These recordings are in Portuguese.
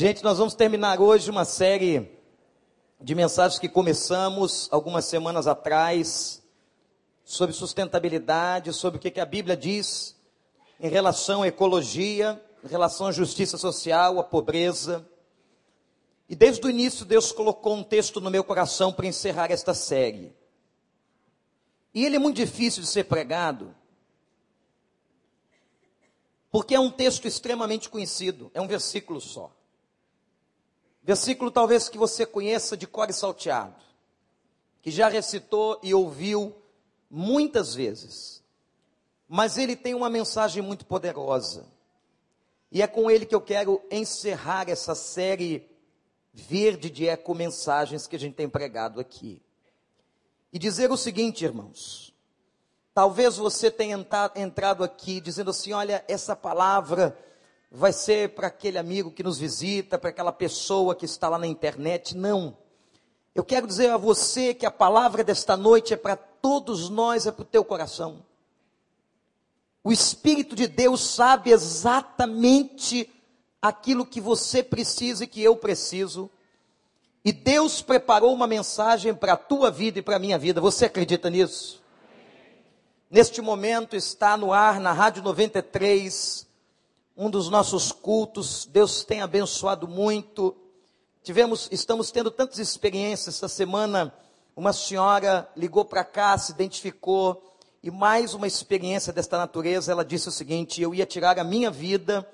Gente, nós vamos terminar hoje uma série de mensagens que começamos algumas semanas atrás sobre sustentabilidade, sobre o que, a Bíblia diz em relação à ecologia, em relação à justiça social, à pobreza. E desde o início Deus colocou um texto no meu coração para encerrar esta série. E ele é muito difícil de ser pregado, porque é um texto extremamente conhecido, é um versículo só. Versículo talvez que você conheça de cor e salteado, que já recitou e ouviu muitas vezes. Mas ele tem uma mensagem muito poderosa. E é com ele que eu quero encerrar essa série verde de eco-mensagens que a gente tem pregado aqui. E dizer o seguinte, irmãos. Talvez você tenha entrado aqui dizendo assim: olha, essa palavra vai ser para aquele amigo que nos visita, para aquela pessoa que está lá na internet. Não. Eu quero dizer a você que a palavra desta noite é para todos nós, é para o teu coração. O Espírito de Deus sabe exatamente aquilo que você precisa e que eu preciso. E Deus preparou uma mensagem para a tua vida e para a minha vida. Você acredita nisso? Neste momento está no ar na Rádio 93 um dos nossos cultos. Deus tem abençoado muito. Tivemos, estamos tendo tantas experiências essa semana. Uma senhora ligou para cá, se identificou e mais uma experiência desta natureza. Ela disse o seguinte: eu ia tirar a minha vida,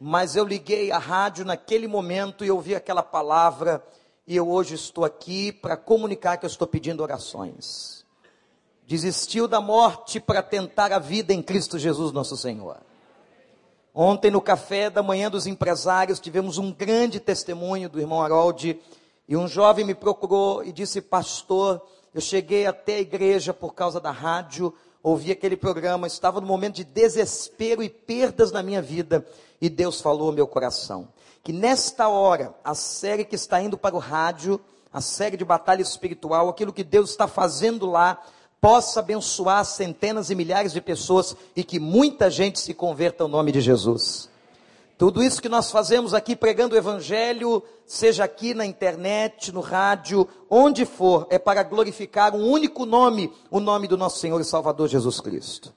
mas eu liguei a rádio naquele momento e ouvi aquela palavra e eu hoje estou aqui para comunicar que eu estou pedindo orações. Desistiu da morte para tentar a vida em Cristo Jesus, nosso Senhor. Ontem, no café da manhã dos empresários, tivemos um grande testemunho do irmão Harold. E um jovem me procurou e disse: Pastor, eu cheguei até a igreja por causa da rádio, ouvi aquele programa, estava no momento de desespero e perdas na minha vida. E Deus falou ao meu coração: que nesta hora, a série que está indo para o rádio, a série de batalha espiritual, aquilo que Deus está fazendo lá, possa abençoar centenas e milhares de pessoas e que muita gente se converta ao nome de Jesus. Tudo isso que nós fazemos aqui pregando o Evangelho, seja aqui na internet, no rádio, onde for, é para glorificar um único nome, o nome do nosso Senhor e Salvador Jesus Cristo.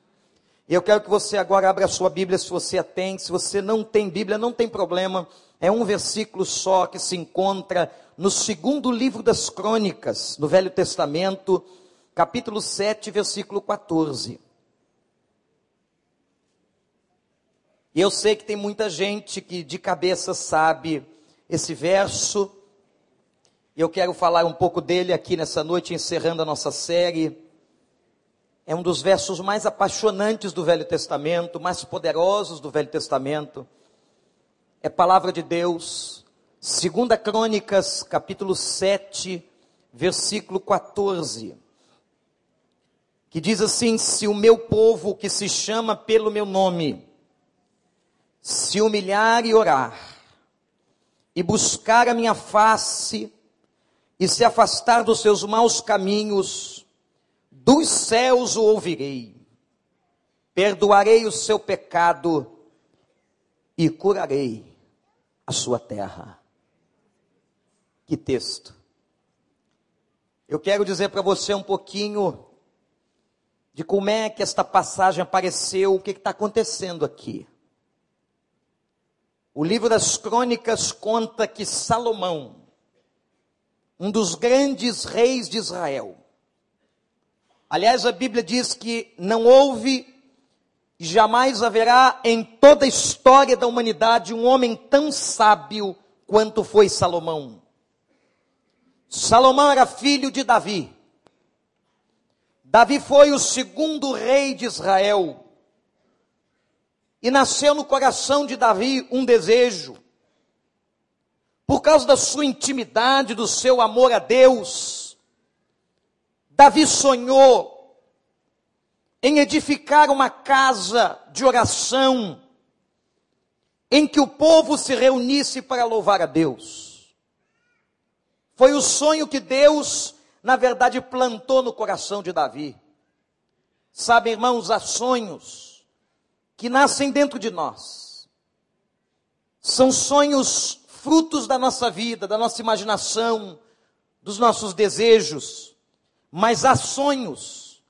E eu quero que você agora abra a sua Bíblia, se você a tem, se você não tem Bíblia, não tem problema, é um versículo só que se encontra no segundo livro das crônicas, no Velho Testamento, capítulo 7, versículo 14. E eu sei que tem muita gente que de cabeça sabe esse verso. E eu quero falar um pouco dele aqui nessa noite, encerrando a nossa série. É um dos versos mais apaixonantes do Velho Testamento, mais poderosos do Velho Testamento. É palavra de Deus. Segunda Crônicas, capítulo 7, versículo 14 que diz assim: Se o meu povo que se chama pelo meu nome se humilhar e orar, e buscar a minha face, e se afastar dos seus maus caminhos, dos céus o ouvirei, perdoarei o seu pecado e curarei a sua terra. Que texto. Eu quero dizer para você um pouquinho de como é que esta passagem apareceu, o que está acontecendo aqui. O livro das crônicas conta que Salomão, um dos grandes reis de Israel, aliás, a Bíblia diz que não houve e jamais haverá em toda a história da humanidade um homem tão sábio quanto foi Salomão. Salomão era filho de Davi. Davi foi o segundo rei de Israel. E nasceu no coração de Davi um desejo. Por causa da sua intimidade, do seu amor a Deus, Davi sonhou em edificar uma casa de oração, em que o povo se reunisse para louvar a Deus. Foi o sonho que Deus na verdade, plantou no coração de Davi. Sabe, irmãos, há sonhos que nascem dentro de nós. São sonhos frutos da nossa vida, da nossa imaginação, dos nossos desejos, mas há sonhos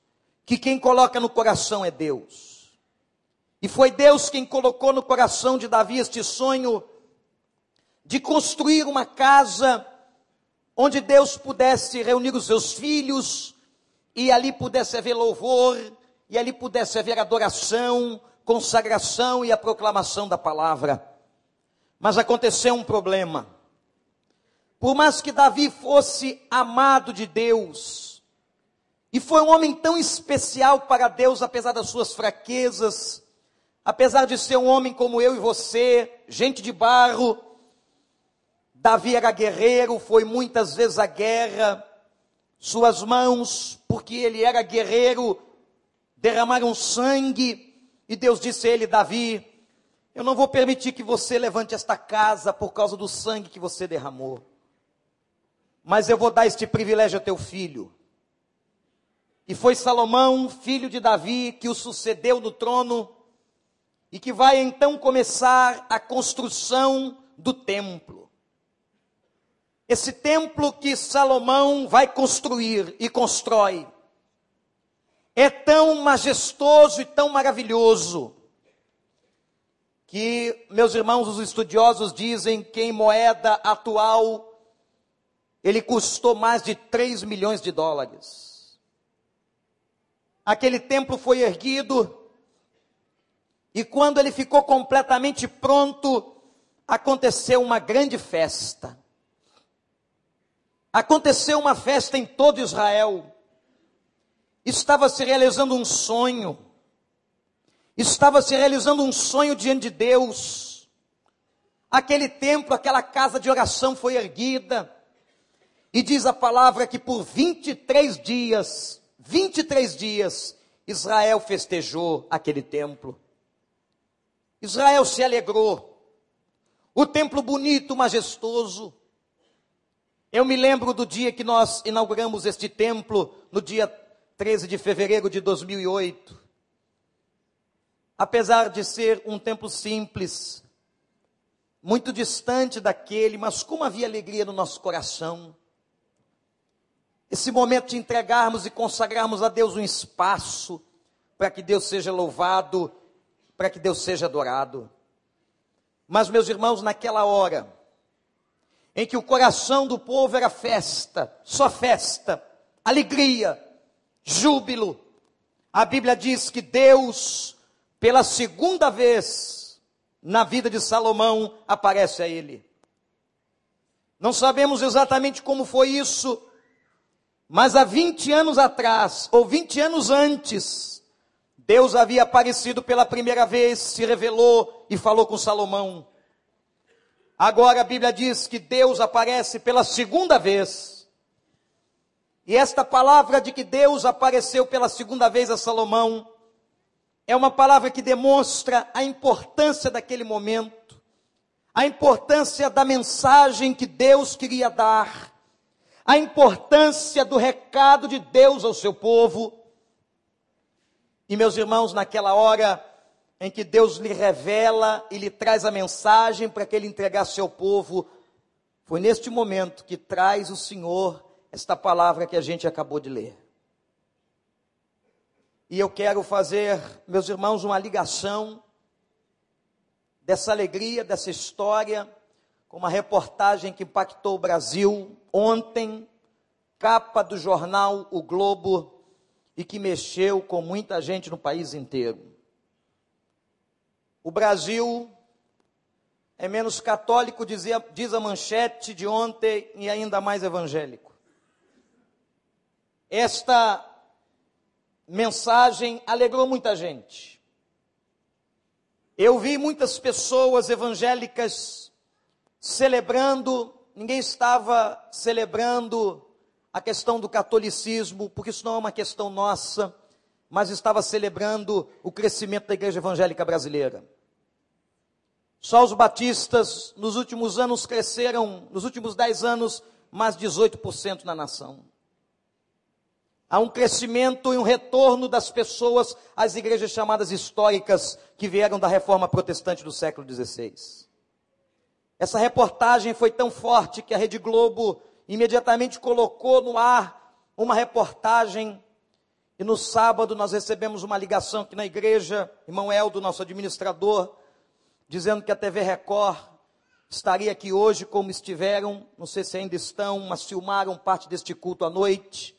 que quem coloca no coração é Deus. E foi Deus quem colocou no coração de Davi este sonho de construir uma casa onde Deus pudesse reunir os seus filhos e ali pudesse haver louvor, e ali pudesse haver adoração, consagração e a proclamação da palavra. Mas aconteceu um problema. Por mais que Davi fosse amado de Deus, e foi um homem tão especial para Deus, apesar das suas fraquezas, apesar de ser um homem como eu e você, gente de barro, Davi era guerreiro, foi muitas vezes à guerra, suas mãos, porque ele era guerreiro, derramaram sangue, e Deus disse a ele, Davi, eu não vou permitir que você levante esta casa por causa do sangue que você derramou. Mas eu vou dar este privilégio a teu filho. E foi Salomão, filho de Davi, que o sucedeu no trono e que vai então começar a construção do templo. Esse templo que Salomão vai construir e constrói é tão majestoso e tão maravilhoso que meus irmãos os estudiosos dizem que em moeda atual ele custou mais de 3 milhões de dólares. Aquele templo foi erguido e quando ele ficou completamente pronto, aconteceu uma grande festa. Aconteceu uma festa em todo Israel. Estava se realizando um sonho. Estava se realizando um sonho diante de Deus. Aquele templo, aquela casa de oração foi erguida. E diz a palavra que por 23 dias, 23 dias, Israel festejou aquele templo. Israel se alegrou. O templo bonito, majestoso. Eu me lembro do dia que nós inauguramos este templo, no dia 13 de fevereiro de 2008. Apesar de ser um templo simples, muito distante daquele, mas como havia alegria no nosso coração. Esse momento de entregarmos e consagrarmos a Deus um espaço para que Deus seja louvado, para que Deus seja adorado. Mas, meus irmãos, naquela hora, em que o coração do povo era festa, só festa, alegria, júbilo. A Bíblia diz que Deus, pela segunda vez na vida de Salomão, aparece a ele. Não sabemos exatamente como foi isso, mas há 20 anos atrás, ou 20 anos antes, Deus havia aparecido pela primeira vez, se revelou e falou com Salomão. Agora a Bíblia diz que Deus aparece pela segunda vez. E esta palavra de que Deus apareceu pela segunda vez a Salomão é uma palavra que demonstra a importância daquele momento, a importância da mensagem que Deus queria dar, a importância do recado de Deus ao seu povo. E meus irmãos, naquela hora, em que Deus lhe revela e lhe traz a mensagem para que ele entregasse ao povo, foi neste momento que traz o Senhor esta palavra que a gente acabou de ler. E eu quero fazer, meus irmãos, uma ligação dessa alegria, dessa história, com uma reportagem que impactou o Brasil ontem, capa do jornal O Globo, e que mexeu com muita gente no país inteiro. O Brasil é menos católico, dizia, diz a manchete de ontem, e ainda mais evangélico. Esta mensagem alegrou muita gente. Eu vi muitas pessoas evangélicas celebrando, ninguém estava celebrando a questão do catolicismo, porque isso não é uma questão nossa, mas estava celebrando o crescimento da igreja evangélica brasileira. Só os batistas nos últimos anos cresceram, nos últimos 10 anos, mais 18% na nação. Há um crescimento e um retorno das pessoas às igrejas chamadas históricas que vieram da reforma protestante do século XVI. Essa reportagem foi tão forte que a Rede Globo imediatamente colocou no ar uma reportagem. E no sábado nós recebemos uma ligação aqui na igreja, irmão Eldo, nosso administrador, dizendo que a TV Record estaria aqui hoje como estiveram, não sei se ainda estão, mas filmaram parte deste culto à noite,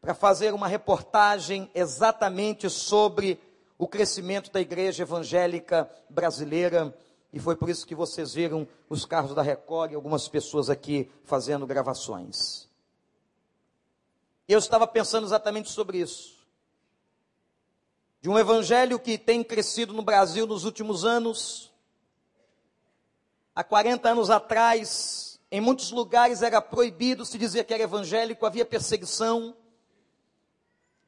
para fazer uma reportagem exatamente sobre o crescimento da igreja evangélica brasileira. E foi por isso que vocês viram os carros da Record e algumas pessoas aqui fazendo gravações. Eu estava pensando exatamente sobre isso. De um evangelho que tem crescido no Brasil nos últimos anos. Há 40 anos atrás, em muitos lugares era proibido se dizer que era evangélico, havia perseguição,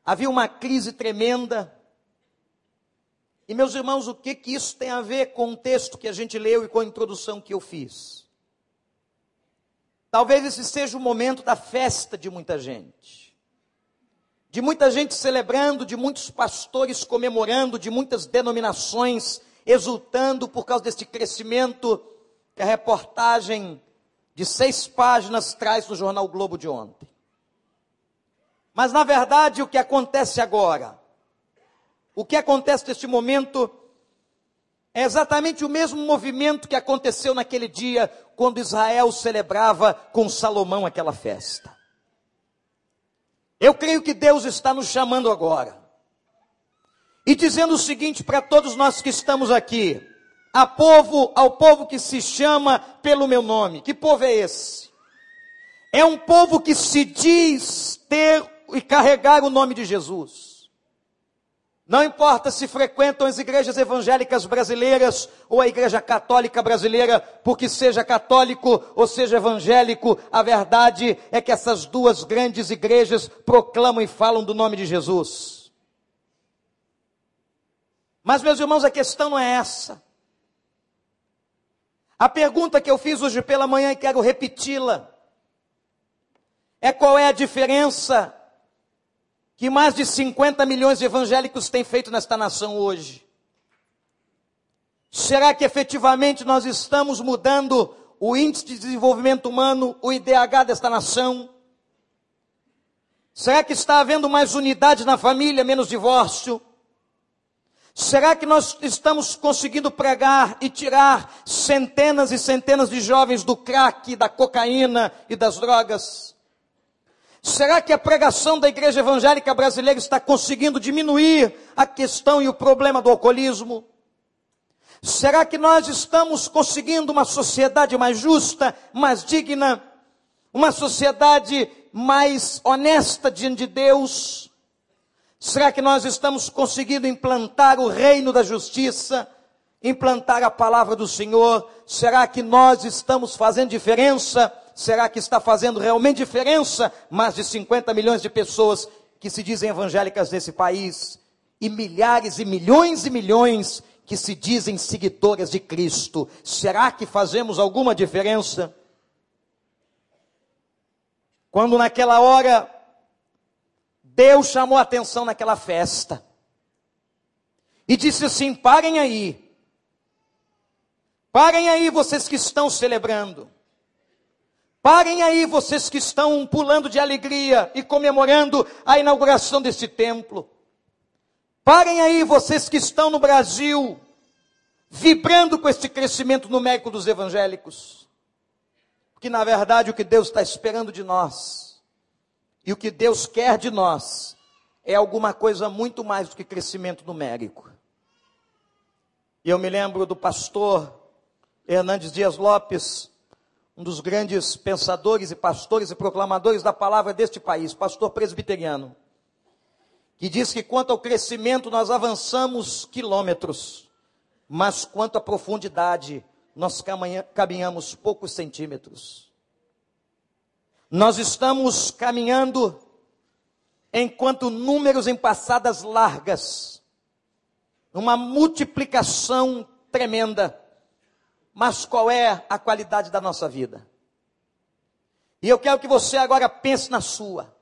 havia uma crise tremenda. E meus irmãos, o que que isso tem a ver com o texto que a gente leu e com a introdução que eu fiz? Talvez esse seja o momento da festa de muita gente. De muita gente celebrando, de muitos pastores comemorando, de muitas denominações exultando por causa deste crescimento que a reportagem de seis páginas traz no jornal Globo de ontem. Mas na verdade o que acontece agora o que acontece neste momento é exatamente o mesmo movimento que aconteceu naquele dia, quando Israel celebrava com Salomão aquela festa. Eu creio que Deus está nos chamando agora. E dizendo o seguinte para todos nós que estamos aqui: a povo, ao povo que se chama pelo meu nome. Que povo é esse? É um povo que se diz ter e carregar o nome de Jesus. Não importa se frequentam as igrejas evangélicas brasileiras ou a igreja católica brasileira, porque seja católico ou seja evangélico, a verdade é que essas duas grandes igrejas proclamam e falam do nome de Jesus. Mas, meus irmãos, a questão não é essa. A pergunta que eu fiz hoje pela manhã e quero repeti-la é qual é a diferença que mais de 50 milhões de evangélicos têm feito nesta nação hoje? Será que efetivamente nós estamos mudando o índice de desenvolvimento humano, o IDH desta nação? Será que está havendo mais unidade na família, menos divórcio? Será que nós estamos conseguindo pregar e tirar centenas e centenas de jovens do crack, da cocaína e das drogas? Será que a pregação da igreja evangélica brasileira está conseguindo diminuir a questão e o problema do alcoolismo? Será que nós estamos conseguindo uma sociedade mais justa, mais digna, uma sociedade mais honesta diante de Deus? Será que nós estamos conseguindo implantar o reino da justiça, implantar a palavra do Senhor? Será que nós estamos fazendo diferença? Será que está fazendo realmente diferença? Mais de 50 milhões de pessoas que se dizem evangélicas nesse país e milhares e milhões e milhões que se dizem seguidoras de Cristo. Será que fazemos alguma diferença? Quando naquela hora Deus chamou a atenção naquela festa e disse assim: parem aí, parem aí vocês que estão celebrando. Parem aí, vocês que estão pulando de alegria e comemorando a inauguração deste templo. Parem aí, vocês que estão no Brasil, vibrando com este crescimento numérico dos evangélicos. Porque, na verdade, o que Deus está esperando de nós, e o que Deus quer de nós, é alguma coisa muito mais do que crescimento numérico. E eu me lembro do pastor Hernandes Dias Lopes, um dos grandes pensadores e pastores e proclamadores da palavra deste país, pastor presbiteriano, que diz que quanto ao crescimento nós avançamos quilômetros, mas quanto à profundidade nós caminhamos poucos centímetros. Nós estamos caminhando enquanto números em passadas largas, uma multiplicação tremenda mas qual é a qualidade da nossa vida? E eu quero que você agora pense na sua.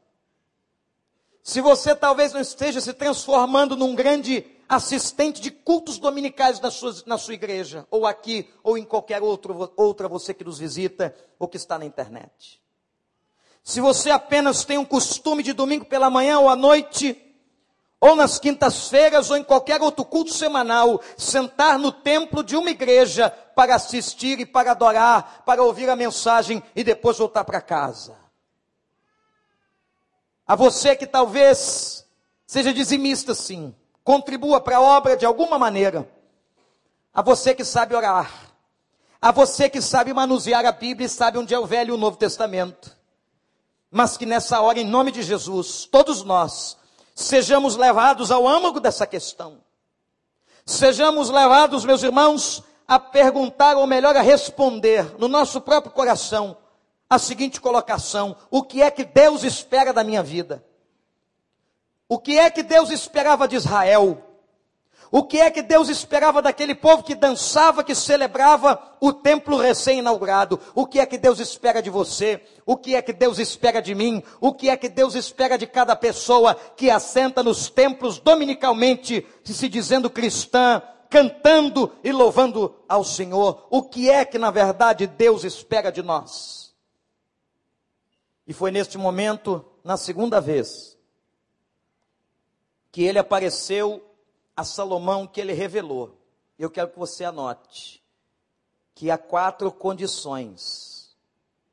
Se você talvez não esteja se transformando num grande assistente de cultos dominicais na sua, na sua igreja, ou aqui, ou em qualquer outro, outra você que nos visita, ou que está na internet. Se você apenas tem um costume de domingo pela manhã ou à noite, ou nas quintas-feiras, ou em qualquer outro culto semanal, sentar no templo de uma igreja para assistir e para adorar, para ouvir a mensagem e depois voltar para casa. A você que talvez seja dizimista, sim, contribua para a obra de alguma maneira. A você que sabe orar. A você que sabe manusear a Bíblia e sabe onde é o Velho e o Novo Testamento. Mas que nessa hora, em nome de Jesus, todos nós, sejamos levados ao âmago dessa questão. Sejamos levados, meus irmãos, a perguntar, ou melhor, a responder no nosso próprio coração a seguinte colocação: o que é que Deus espera da minha vida? O que é que Deus esperava de Israel? O que é que Deus esperava daquele povo que dançava, que celebrava o templo recém-inaugurado? O que é que Deus espera de você? O que é que Deus espera de mim? O que é que Deus espera de cada pessoa que assenta nos templos dominicalmente, se dizendo cristã, cantando e louvando ao Senhor? O que é que na verdade Deus espera de nós? E foi neste momento, na segunda vez, que ele apareceu a Salomão que ele revelou. Eu quero que você anote que há quatro condições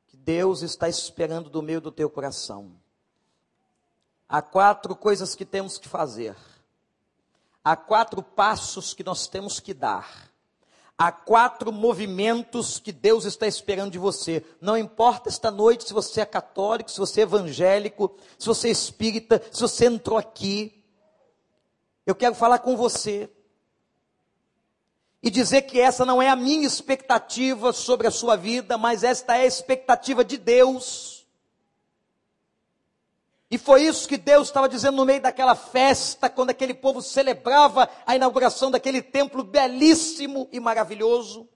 que Deus está esperando do meio do teu coração. Há quatro coisas que temos que fazer. Há quatro passos que nós temos que dar. Há quatro movimentos que Deus está esperando de você. Não importa esta noite se você é católico, se você é evangélico, se você é espírita, se você entrou aqui. Eu quero falar com você e dizer que essa não é a minha expectativa sobre a sua vida, mas esta é a expectativa de Deus. E foi isso que Deus estava dizendo no meio daquela festa, quando aquele povo celebrava a inauguração daquele templo belíssimo e maravilhoso.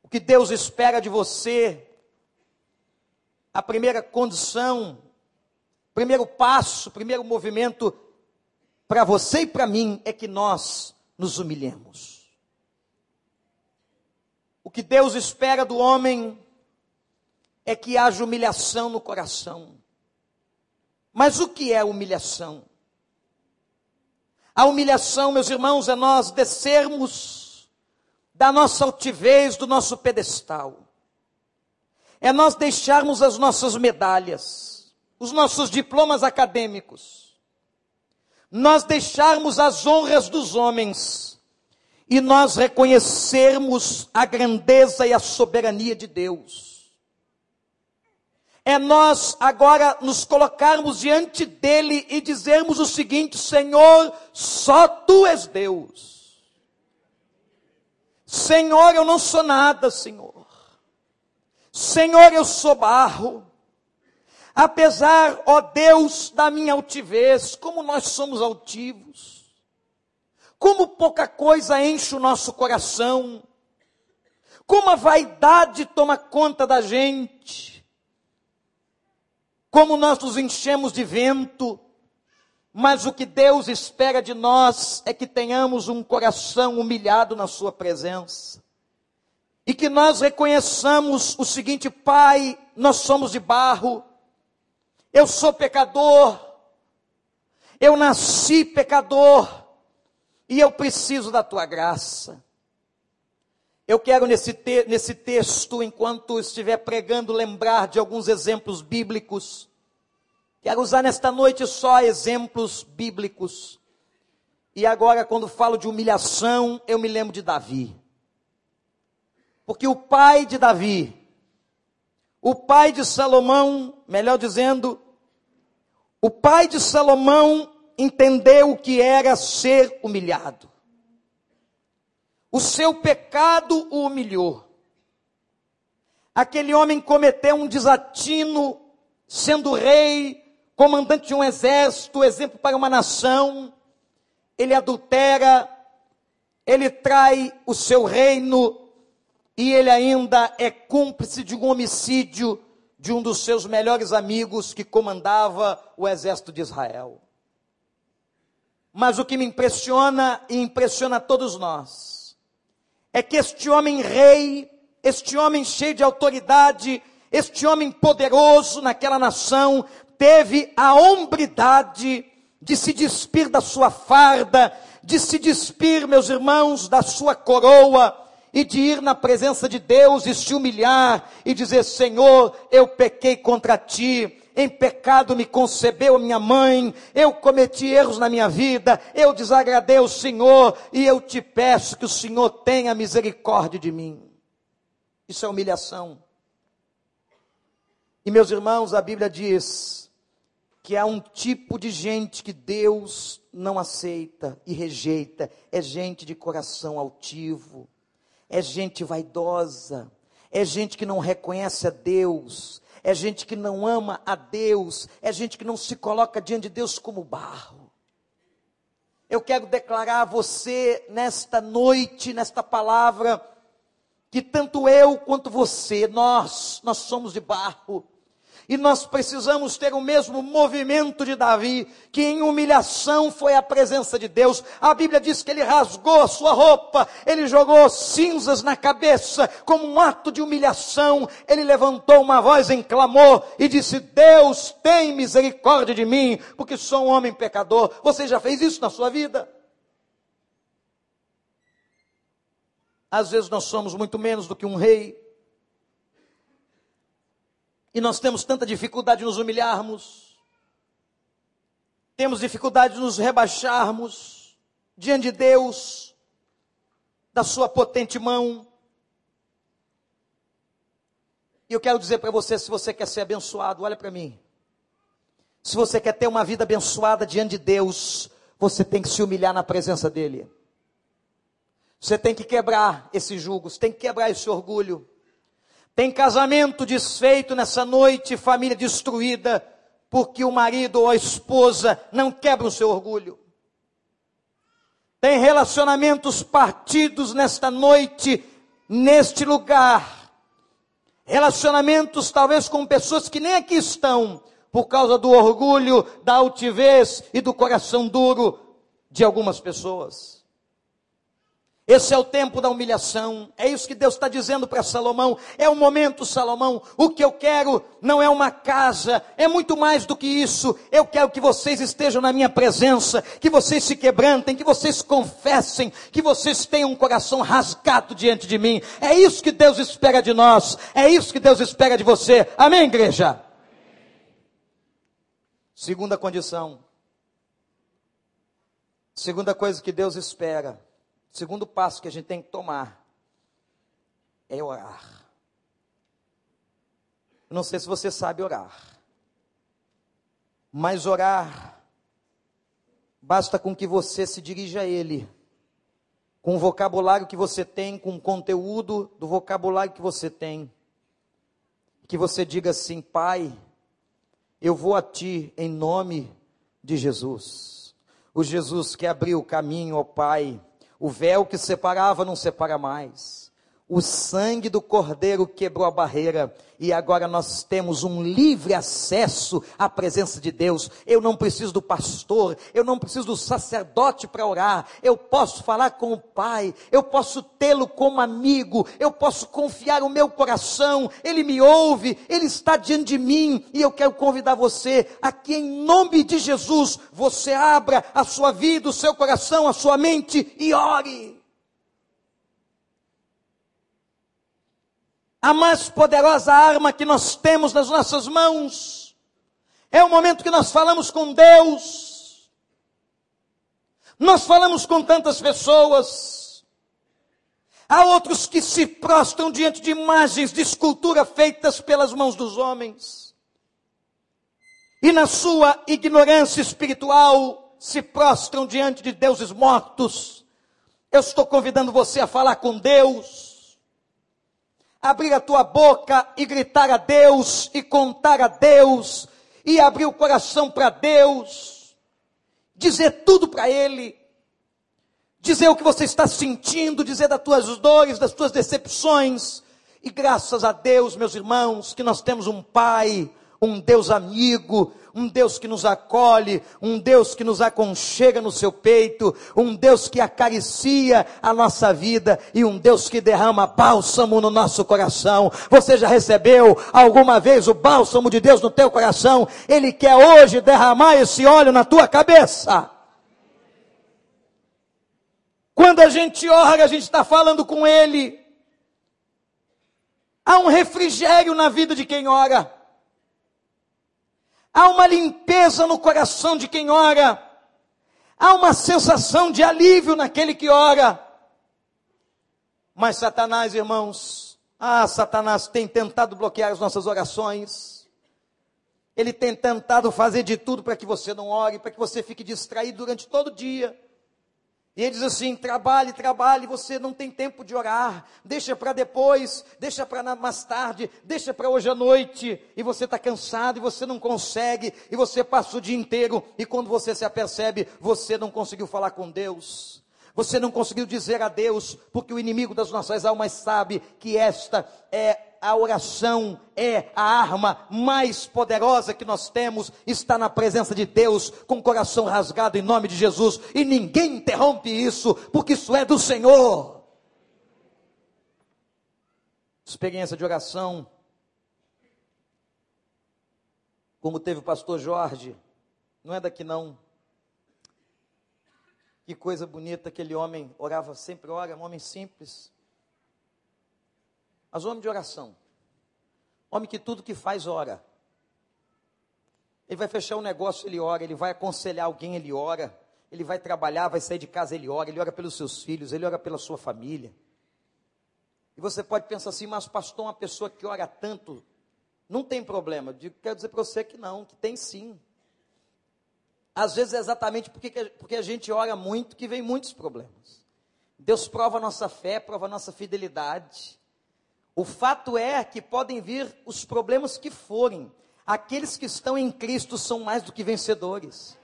O que Deus espera de você, a primeira condição, primeiro passo, primeiro movimento para você e para mim é que nós nos humilhemos. O que Deus espera do homem é que haja humilhação no coração. Mas o que é humilhação? A humilhação, meus irmãos, é nós descermos da nossa altivez, do nosso pedestal. É nós deixarmos as nossas medalhas, os nossos diplomas acadêmicos nós deixarmos as honras dos homens e nós reconhecermos a grandeza e a soberania de Deus. É nós agora nos colocarmos diante dele e dizermos o seguinte: Senhor, só tu és Deus. Senhor, eu não sou nada, Senhor. Senhor, eu sou barro. Apesar, ó Deus, da minha altivez, como nós somos altivos, como pouca coisa enche o nosso coração, como a vaidade toma conta da gente, como nós nos enchemos de vento, mas o que Deus espera de nós é que tenhamos um coração humilhado na Sua presença. E que nós reconheçamos o seguinte, Pai, nós somos de barro, eu sou pecador. Eu nasci pecador. E eu preciso da tua graça. Eu quero nesse, te nesse texto, enquanto estiver pregando, lembrar de alguns exemplos bíblicos. Quero usar nesta noite só exemplos bíblicos. E agora, quando falo de humilhação, eu me lembro de Davi. Porque o pai de Davi, o pai de Salomão, melhor dizendo, o pai de Salomão entendeu o que era ser humilhado. O seu pecado o humilhou. Aquele homem cometeu um desatino, sendo rei, comandante de um exército, exemplo para uma nação. Ele adultera, ele trai o seu reino e ele ainda é cúmplice de um homicídio de um dos seus melhores amigos que comandava o exército de Israel. Mas o que me impressiona e impressiona todos nós é que este homem rei, este homem cheio de autoridade, este homem poderoso naquela nação, teve a hombridade de se despir da sua farda, de se despir, meus irmãos, da sua coroa e de ir na presença de Deus e se humilhar e dizer: Senhor, eu pequei contra ti, em pecado me concebeu minha mãe, eu cometi erros na minha vida, eu desagradei o Senhor e eu te peço que o Senhor tenha misericórdia de mim. Isso é humilhação. E meus irmãos, a Bíblia diz que há um tipo de gente que Deus não aceita e rejeita, é gente de coração altivo, é gente vaidosa, é gente que não reconhece a Deus, é gente que não ama a Deus, é gente que não se coloca diante de Deus como barro. Eu quero declarar a você nesta noite, nesta palavra, que tanto eu quanto você, nós, nós somos de barro. E nós precisamos ter o mesmo movimento de Davi, que em humilhação foi a presença de Deus. A Bíblia diz que ele rasgou a sua roupa, ele jogou cinzas na cabeça, como um ato de humilhação. Ele levantou uma voz em clamor e disse: Deus, tem misericórdia de mim, porque sou um homem pecador. Você já fez isso na sua vida? Às vezes nós somos muito menos do que um rei, e nós temos tanta dificuldade de nos humilharmos, temos dificuldade de nos rebaixarmos diante de Deus, da Sua potente mão. E eu quero dizer para você: se você quer ser abençoado, olha para mim. Se você quer ter uma vida abençoada diante de Deus, você tem que se humilhar na presença dEle. Você tem que quebrar esse jugo, você tem que quebrar esse orgulho. Tem casamento desfeito nessa noite, família destruída, porque o marido ou a esposa não quebra o seu orgulho. Tem relacionamentos partidos nesta noite, neste lugar. Relacionamentos talvez com pessoas que nem aqui estão, por causa do orgulho, da altivez e do coração duro de algumas pessoas. Esse é o tempo da humilhação. É isso que Deus está dizendo para Salomão. É o momento, Salomão. O que eu quero não é uma casa, é muito mais do que isso. Eu quero que vocês estejam na minha presença, que vocês se quebrantem, que vocês confessem, que vocês tenham um coração rasgado diante de mim. É isso que Deus espera de nós. É isso que Deus espera de você. Amém, igreja? Segunda condição. Segunda coisa que Deus espera o segundo passo que a gente tem que tomar é orar. Não sei se você sabe orar, mas orar basta com que você se dirija a Ele, com o vocabulário que você tem, com o conteúdo do vocabulário que você tem, que você diga assim: Pai, eu vou a Ti em nome de Jesus. O Jesus que abriu o caminho ao Pai o véu que separava não separa mais. O sangue do Cordeiro quebrou a barreira e agora nós temos um livre acesso à presença de Deus. Eu não preciso do pastor, eu não preciso do sacerdote para orar. Eu posso falar com o Pai, eu posso tê-lo como amigo, eu posso confiar o meu coração. Ele me ouve, ele está diante de mim e eu quero convidar você a que, em nome de Jesus, você abra a sua vida, o seu coração, a sua mente e ore. A mais poderosa arma que nós temos nas nossas mãos. É o momento que nós falamos com Deus. Nós falamos com tantas pessoas. Há outros que se prostram diante de imagens de escultura feitas pelas mãos dos homens. E na sua ignorância espiritual se prostram diante de deuses mortos. Eu estou convidando você a falar com Deus abrir a tua boca e gritar a Deus e contar a Deus e abrir o coração para Deus, dizer tudo para Ele, dizer o que você está sentindo, dizer das tuas dores, das tuas decepções. E graças a Deus, meus irmãos, que nós temos um Pai, um Deus amigo, um Deus que nos acolhe, um Deus que nos aconchega no seu peito, um Deus que acaricia a nossa vida e um Deus que derrama bálsamo no nosso coração. Você já recebeu alguma vez o bálsamo de Deus no teu coração? Ele quer hoje derramar esse óleo na tua cabeça. Quando a gente ora, a gente está falando com Ele. Há um refrigério na vida de quem ora. Há uma limpeza no coração de quem ora. Há uma sensação de alívio naquele que ora. Mas Satanás, irmãos, ah, Satanás tem tentado bloquear as nossas orações. Ele tem tentado fazer de tudo para que você não ore, para que você fique distraído durante todo o dia. E ele diz assim: trabalhe, trabalhe, você não tem tempo de orar, deixa para depois, deixa para mais tarde, deixa para hoje à noite, e você está cansado, e você não consegue, e você passa o dia inteiro, e quando você se apercebe, você não conseguiu falar com Deus, você não conseguiu dizer a Deus, porque o inimigo das nossas almas sabe que esta é a oração é a arma mais poderosa que nós temos, está na presença de Deus, com o coração rasgado em nome de Jesus, e ninguém interrompe isso, porque isso é do Senhor. Experiência de oração, como teve o pastor Jorge, não é daqui não. Que coisa bonita, aquele homem orava sempre, ora, um homem simples mas homem de oração. Homem que tudo que faz, ora. Ele vai fechar um negócio, ele ora. Ele vai aconselhar alguém, ele ora. Ele vai trabalhar, vai sair de casa, ele ora. Ele ora pelos seus filhos, ele ora pela sua família. E você pode pensar assim, mas pastor, uma pessoa que ora tanto, não tem problema. Eu digo, quero dizer para você que não, que tem sim. Às vezes é exatamente porque, porque a gente ora muito que vem muitos problemas. Deus prova a nossa fé, prova a nossa fidelidade. O fato é que podem vir os problemas que forem. Aqueles que estão em Cristo são mais do que vencedores.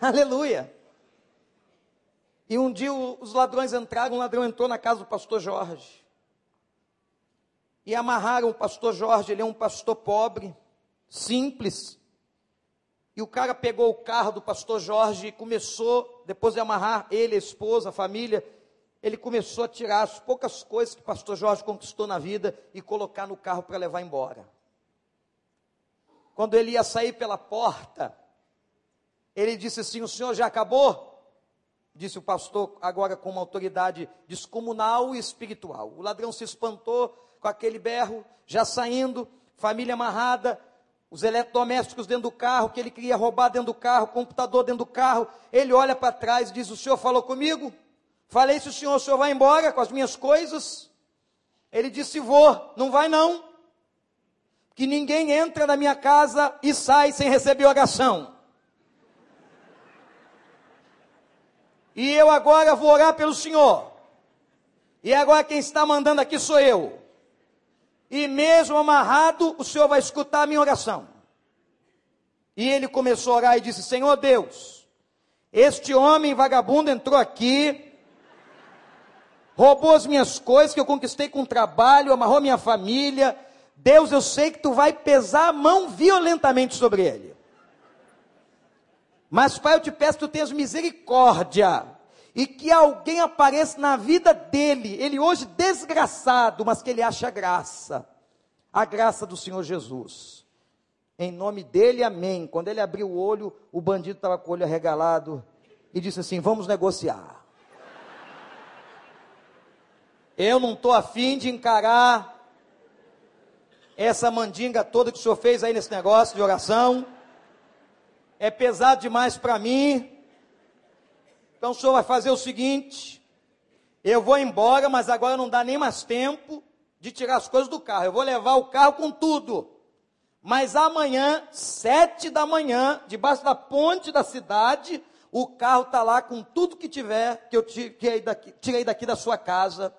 Aleluia. E um dia os ladrões entraram, um ladrão entrou na casa do pastor Jorge. E amarraram o pastor Jorge, ele é um pastor pobre, simples. E o cara pegou o carro do pastor Jorge e começou, depois de amarrar ele, a esposa, a família, ele começou a tirar as poucas coisas que o pastor Jorge conquistou na vida e colocar no carro para levar embora. Quando ele ia sair pela porta, ele disse assim: O senhor já acabou? Disse o pastor, agora com uma autoridade descomunal e espiritual. O ladrão se espantou com aquele berro, já saindo, família amarrada, os eletrodomésticos dentro do carro, que ele queria roubar dentro do carro, computador dentro do carro. Ele olha para trás e diz: O senhor falou comigo? Falei, se o senhor, o senhor vai embora com as minhas coisas? Ele disse, vou. Não vai não. Que ninguém entra na minha casa e sai sem receber oração. E eu agora vou orar pelo senhor. E agora quem está mandando aqui sou eu. E mesmo amarrado, o senhor vai escutar a minha oração. E ele começou a orar e disse: Senhor Deus, este homem vagabundo entrou aqui roubou as minhas coisas que eu conquistei com trabalho, amarrou minha família. Deus, eu sei que tu vai pesar a mão violentamente sobre ele. Mas, Pai, eu te peço que tu tenhas misericórdia e que alguém apareça na vida dele, ele hoje desgraçado, mas que ele ache a graça, a graça do Senhor Jesus. Em nome dele, amém. Quando ele abriu o olho, o bandido estava com o olho arregalado e disse assim: Vamos negociar. Eu não estou afim de encarar essa mandinga toda que o senhor fez aí nesse negócio de oração. É pesado demais para mim. Então o senhor vai fazer o seguinte: eu vou embora, mas agora não dá nem mais tempo de tirar as coisas do carro. Eu vou levar o carro com tudo. Mas amanhã, sete da manhã, debaixo da ponte da cidade, o carro está lá com tudo que tiver, que eu tirei daqui, tirei daqui da sua casa.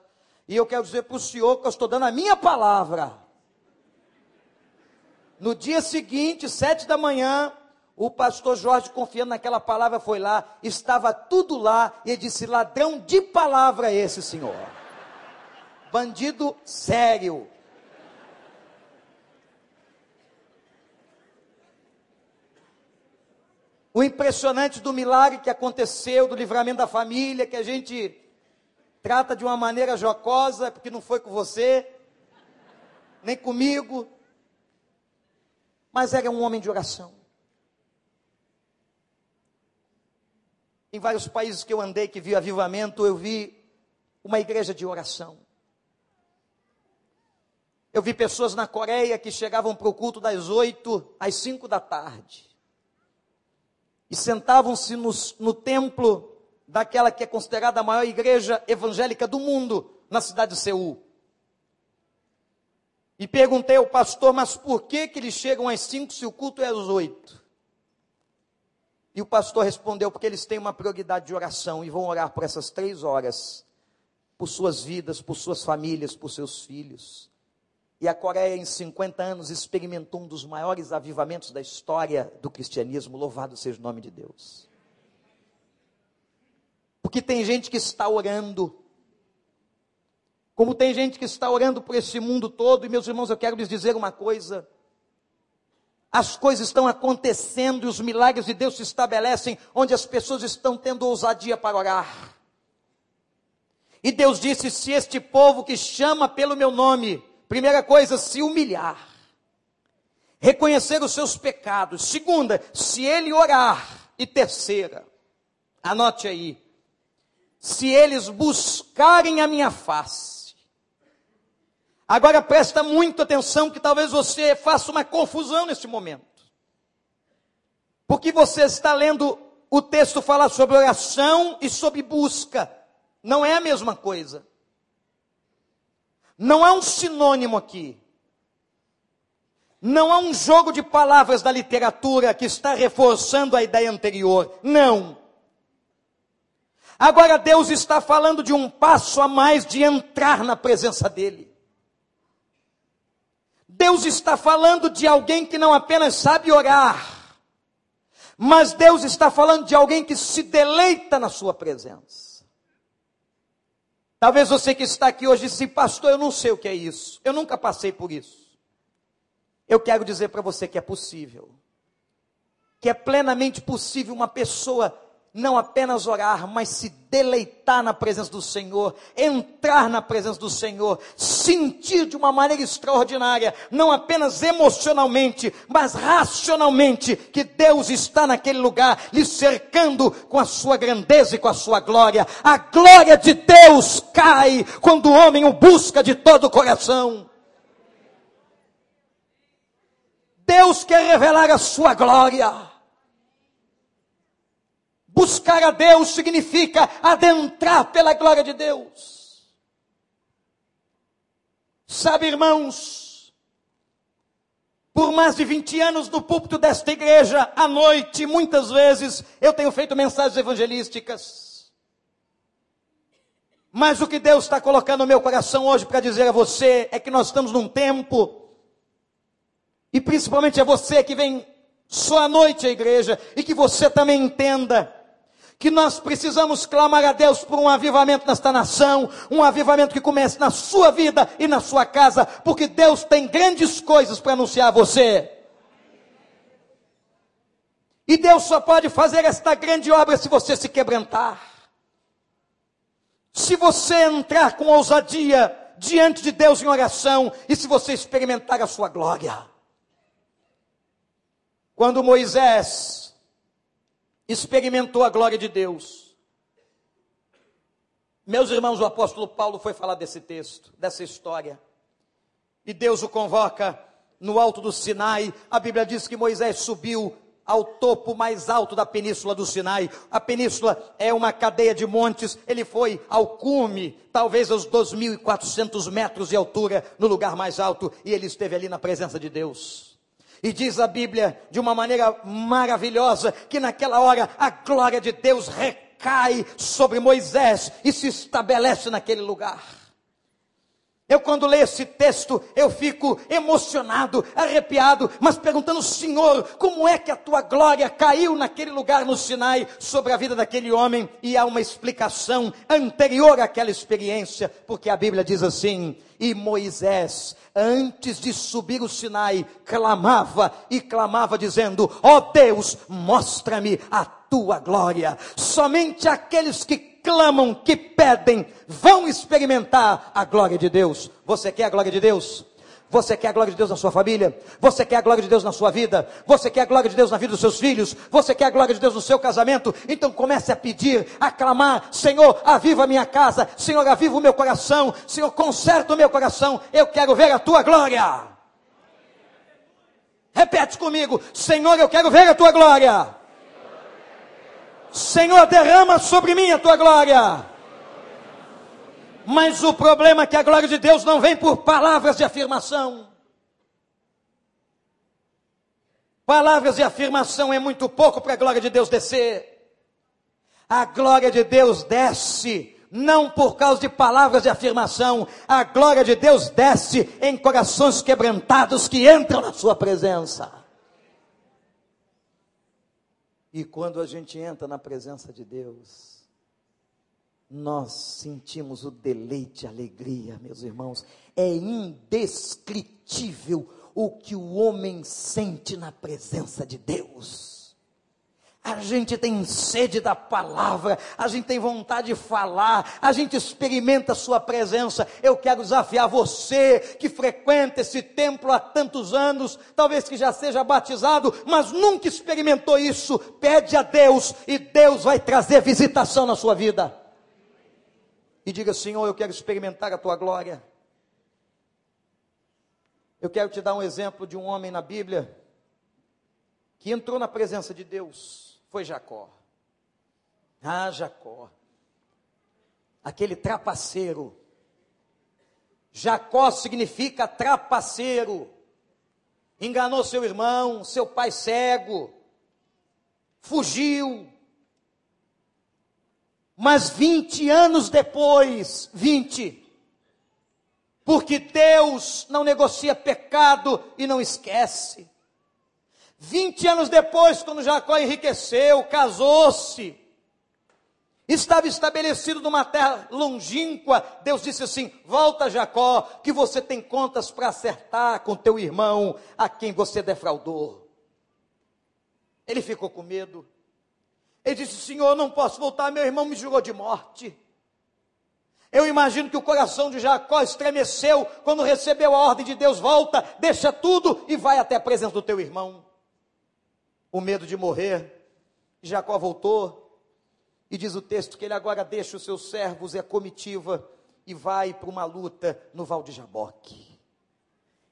E eu quero dizer para o senhor que eu estou dando a minha palavra. No dia seguinte, sete da manhã, o pastor Jorge, confiando naquela palavra, foi lá, estava tudo lá, e disse: ladrão de palavra esse senhor. Bandido sério. o impressionante do milagre que aconteceu, do livramento da família, que a gente trata de uma maneira jocosa, porque não foi com você, nem comigo, mas era um homem de oração. Em vários países que eu andei, que vi avivamento, eu vi uma igreja de oração. Eu vi pessoas na Coreia que chegavam para o culto das oito às cinco da tarde. E sentavam-se no, no templo daquela que é considerada a maior igreja evangélica do mundo, na cidade de Seul. E perguntei ao pastor, mas por que, que eles chegam às cinco se o culto é às oito? E o pastor respondeu: porque eles têm uma prioridade de oração e vão orar por essas três horas, por suas vidas, por suas famílias, por seus filhos. E a Coreia, em 50 anos, experimentou um dos maiores avivamentos da história do cristianismo. Louvado seja o nome de Deus. Porque tem gente que está orando. Como tem gente que está orando por esse mundo todo, e meus irmãos, eu quero lhes dizer uma coisa as coisas estão acontecendo e os milagres de Deus se estabelecem onde as pessoas estão tendo ousadia para orar. E Deus disse: se este povo que chama pelo meu nome, primeira coisa, se humilhar, reconhecer os seus pecados. Segunda, se ele orar. E terceira, anote aí, se eles buscarem a minha face, Agora presta muito atenção que talvez você faça uma confusão nesse momento. Porque você está lendo o texto falar sobre oração e sobre busca. Não é a mesma coisa. Não há um sinônimo aqui. Não há um jogo de palavras da literatura que está reforçando a ideia anterior. Não. Agora Deus está falando de um passo a mais de entrar na presença dEle. Deus está falando de alguém que não apenas sabe orar, mas Deus está falando de alguém que se deleita na sua presença. Talvez você que está aqui hoje disse, pastor, eu não sei o que é isso, eu nunca passei por isso. Eu quero dizer para você que é possível, que é plenamente possível uma pessoa não apenas orar, mas se deleitar na presença do Senhor, entrar na presença do Senhor, sentir de uma maneira extraordinária, não apenas emocionalmente, mas racionalmente, que Deus está naquele lugar, lhe cercando com a sua grandeza e com a sua glória. A glória de Deus cai quando o homem o busca de todo o coração. Deus quer revelar a sua glória. Buscar a Deus significa adentrar pela glória de Deus. Sabe, irmãos, por mais de 20 anos no púlpito desta igreja, à noite, muitas vezes, eu tenho feito mensagens evangelísticas. Mas o que Deus está colocando no meu coração hoje para dizer a você é que nós estamos num tempo, e principalmente a você que vem só à noite à igreja, e que você também entenda que nós precisamos clamar a Deus por um avivamento nesta nação, um avivamento que comece na sua vida e na sua casa, porque Deus tem grandes coisas para anunciar a você. E Deus só pode fazer esta grande obra se você se quebrantar. Se você entrar com ousadia diante de Deus em oração e se você experimentar a sua glória. Quando Moisés experimentou a glória de Deus. Meus irmãos, o apóstolo Paulo foi falar desse texto, dessa história. E Deus o convoca no alto do Sinai. A Bíblia diz que Moisés subiu ao topo mais alto da península do Sinai. A península é uma cadeia de montes. Ele foi ao cume, talvez aos 2.400 metros de altura, no lugar mais alto, e ele esteve ali na presença de Deus. E diz a Bíblia de uma maneira maravilhosa que naquela hora a glória de Deus recai sobre Moisés e se estabelece naquele lugar. Eu, quando leio esse texto, eu fico emocionado, arrepiado, mas perguntando, Senhor, como é que a tua glória caiu naquele lugar no Sinai sobre a vida daquele homem? E há uma explicação anterior àquela experiência, porque a Bíblia diz assim: e Moisés, antes de subir o Sinai, clamava e clamava, dizendo: Ó oh Deus, mostra-me a tua glória. Somente aqueles que clamam, que pedem, vão experimentar a glória de Deus. Você quer a glória de Deus? Você quer a glória de Deus na sua família? Você quer a glória de Deus na sua vida? Você quer a glória de Deus na vida dos seus filhos? Você quer a glória de Deus no seu casamento? Então comece a pedir, a clamar: Senhor, aviva a minha casa. Senhor, aviva o meu coração. Senhor, conserta o meu coração. Eu quero ver a tua glória. Repete comigo: Senhor, eu quero ver a tua glória. Senhor, derrama sobre mim a tua glória. Mas o problema é que a glória de Deus não vem por palavras de afirmação. Palavras de afirmação é muito pouco para a glória de Deus descer. A glória de Deus desce não por causa de palavras de afirmação, a glória de Deus desce em corações quebrantados que entram na sua presença. E quando a gente entra na presença de Deus, nós sentimos o deleite, a alegria, meus irmãos. É indescritível o que o homem sente na presença de Deus. A gente tem sede da palavra, a gente tem vontade de falar, a gente experimenta a sua presença. Eu quero desafiar você que frequenta esse templo há tantos anos, talvez que já seja batizado, mas nunca experimentou isso. Pede a Deus e Deus vai trazer visitação na sua vida. E diga, Senhor, eu quero experimentar a tua glória. Eu quero te dar um exemplo de um homem na Bíblia que entrou na presença de Deus foi Jacó. Ah, Jacó. Aquele trapaceiro. Jacó significa trapaceiro. Enganou seu irmão, seu pai cego. Fugiu. Mas 20 anos depois, 20, porque Deus não negocia pecado e não esquece. 20 anos depois, quando Jacó enriqueceu, casou-se, estava estabelecido numa terra longínqua, Deus disse assim: Volta, Jacó, que você tem contas para acertar com teu irmão, a quem você defraudou. Ele ficou com medo. Ele disse: Senhor, não posso voltar, meu irmão me jurou de morte. Eu imagino que o coração de Jacó estremeceu quando recebeu a ordem de Deus: volta, deixa tudo e vai até a presença do teu irmão o medo de morrer. Jacó voltou e diz o texto que ele agora deixa os seus servos e a comitiva e vai para uma luta no Val de Jaboque.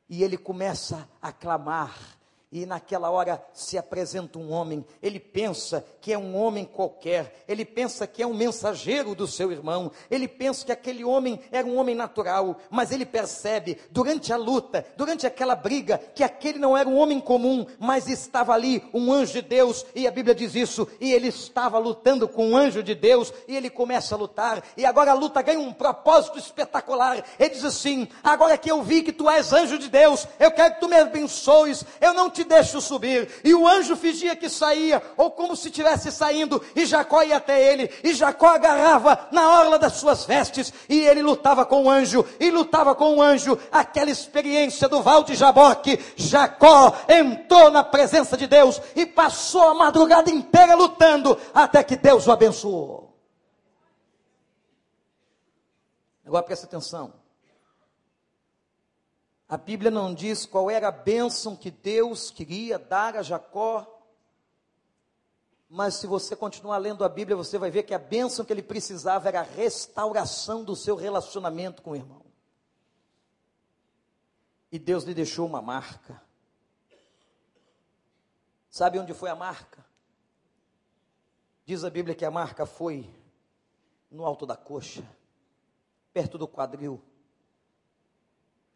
E ele começa a clamar e naquela hora se apresenta um homem, ele pensa que é um homem qualquer, ele pensa que é um mensageiro do seu irmão, ele pensa que aquele homem era um homem natural, mas ele percebe durante a luta, durante aquela briga, que aquele não era um homem comum, mas estava ali um anjo de Deus, e a Bíblia diz isso, e ele estava lutando com um anjo de Deus, e ele começa a lutar, e agora a luta ganha um propósito espetacular. Ele diz assim: agora que eu vi que tu és anjo de Deus, eu quero que tu me abençoes, eu não te te deixo subir. E o anjo fingia que saía, ou como se estivesse saindo, e Jacó ia até ele, e Jacó agarrava na orla das suas vestes, e ele lutava com o anjo, e lutava com o anjo, aquela experiência do Val de Jaboque. Jacó entrou na presença de Deus e passou a madrugada inteira lutando, até que Deus o abençoou. Agora presta atenção. A Bíblia não diz qual era a bênção que Deus queria dar a Jacó. Mas se você continuar lendo a Bíblia, você vai ver que a bênção que ele precisava era a restauração do seu relacionamento com o irmão. E Deus lhe deixou uma marca. Sabe onde foi a marca? Diz a Bíblia que a marca foi no alto da coxa, perto do quadril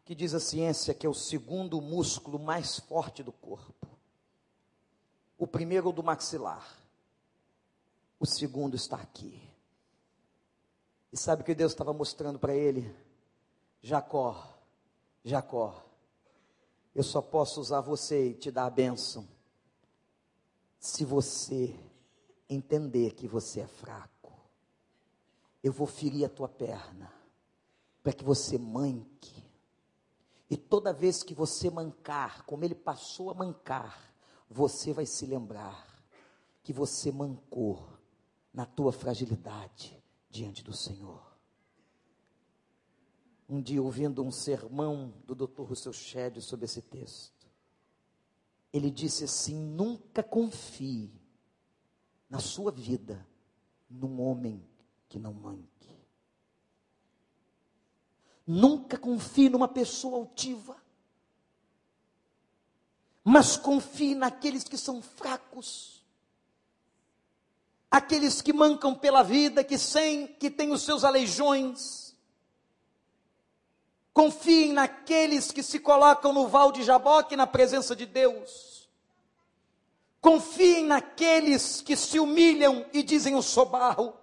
que diz a ciência que é o segundo músculo mais forte do corpo. O primeiro do maxilar. O segundo está aqui. E sabe o que Deus estava mostrando para ele? Jacó, Jacó, eu só posso usar você e te dar a bênção se você entender que você é fraco. Eu vou ferir a tua perna para que você manque. E toda vez que você mancar, como ele passou a mancar, você vai se lembrar que você mancou na tua fragilidade diante do Senhor. Um dia, ouvindo um sermão do Dr. Rousseau Shedd sobre esse texto, ele disse assim: nunca confie na sua vida num homem que não manque. Nunca confie numa pessoa altiva. Mas confie naqueles que são fracos. Aqueles que mancam pela vida, que sem, que têm os seus aleijões. Confiem naqueles que se colocam no val de Jaboque na presença de Deus. Confiem naqueles que se humilham e dizem o sobarro.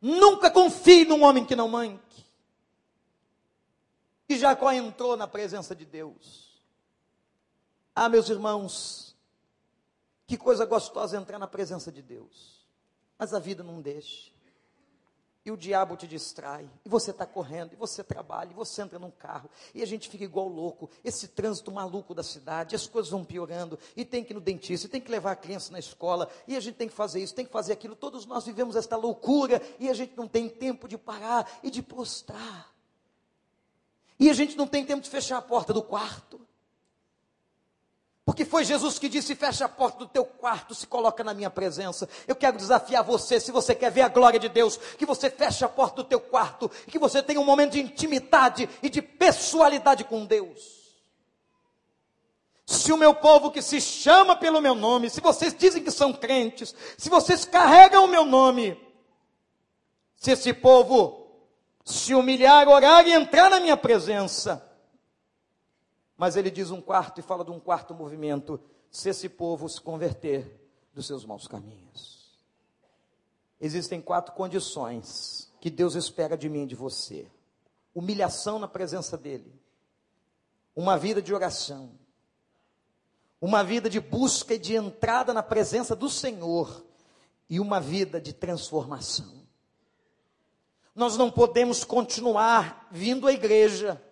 Nunca confie num homem que não manque. E Jacó entrou na presença de Deus. Ah, meus irmãos, que coisa gostosa entrar na presença de Deus. Mas a vida não deixa. E o diabo te distrai, e você está correndo, e você trabalha, e você entra num carro, e a gente fica igual louco, esse trânsito maluco da cidade, as coisas vão piorando, e tem que ir no dentista, e tem que levar a criança na escola, e a gente tem que fazer isso, tem que fazer aquilo, todos nós vivemos esta loucura, e a gente não tem tempo de parar e de prostrar. E a gente não tem tempo de fechar a porta do quarto. Porque foi Jesus que disse: fecha a porta do teu quarto, se coloca na minha presença. Eu quero desafiar você, se você quer ver a glória de Deus, que você feche a porta do teu quarto, que você tenha um momento de intimidade e de pessoalidade com Deus. Se o meu povo que se chama pelo meu nome, se vocês dizem que são crentes, se vocês carregam o meu nome, se esse povo se humilhar, orar e entrar na minha presença. Mas ele diz um quarto e fala de um quarto movimento: se esse povo se converter dos seus maus caminhos. Existem quatro condições que Deus espera de mim e de você: humilhação na presença dEle, uma vida de oração, uma vida de busca e de entrada na presença do Senhor e uma vida de transformação. Nós não podemos continuar vindo à igreja.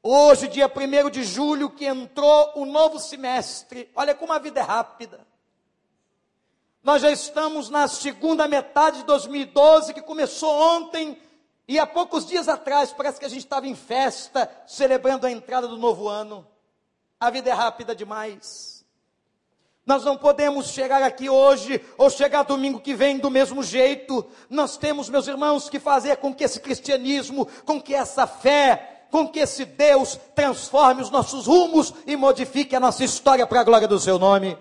Hoje, dia 1 de julho, que entrou o novo semestre, olha como a vida é rápida. Nós já estamos na segunda metade de 2012, que começou ontem, e há poucos dias atrás, parece que a gente estava em festa, celebrando a entrada do novo ano. A vida é rápida demais. Nós não podemos chegar aqui hoje ou chegar domingo que vem do mesmo jeito. Nós temos, meus irmãos, que fazer com que esse cristianismo, com que essa fé, com que esse Deus transforme os nossos rumos e modifique a nossa história para a glória do seu nome.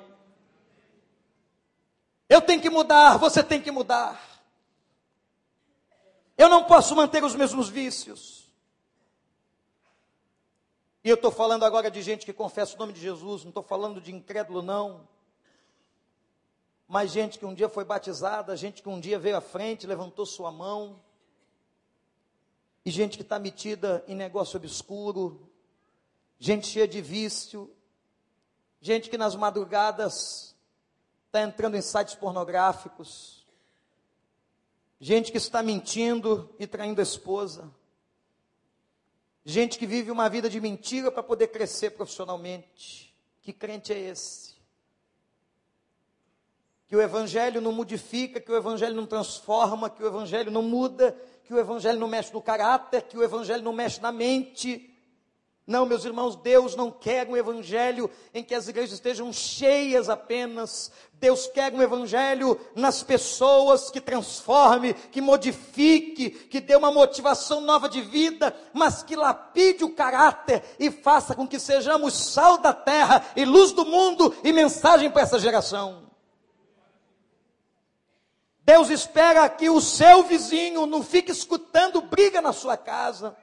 Eu tenho que mudar, você tem que mudar. Eu não posso manter os mesmos vícios. E eu estou falando agora de gente que confessa o nome de Jesus, não estou falando de incrédulo, não mas gente que um dia foi batizada, gente que um dia veio à frente, levantou sua mão, e gente que está metida em negócio obscuro, gente cheia de vício, gente que nas madrugadas está entrando em sites pornográficos, gente que está mentindo e traindo a esposa, gente que vive uma vida de mentira para poder crescer profissionalmente. Que crente é esse? Que o Evangelho não modifica, que o Evangelho não transforma, que o Evangelho não muda, que o Evangelho não mexe no caráter, que o Evangelho não mexe na mente. Não, meus irmãos, Deus não quer um Evangelho em que as igrejas estejam cheias apenas. Deus quer um Evangelho nas pessoas que transforme, que modifique, que dê uma motivação nova de vida, mas que lapide o caráter e faça com que sejamos sal da terra e luz do mundo e mensagem para essa geração. Deus espera que o seu vizinho não fique escutando briga na sua casa,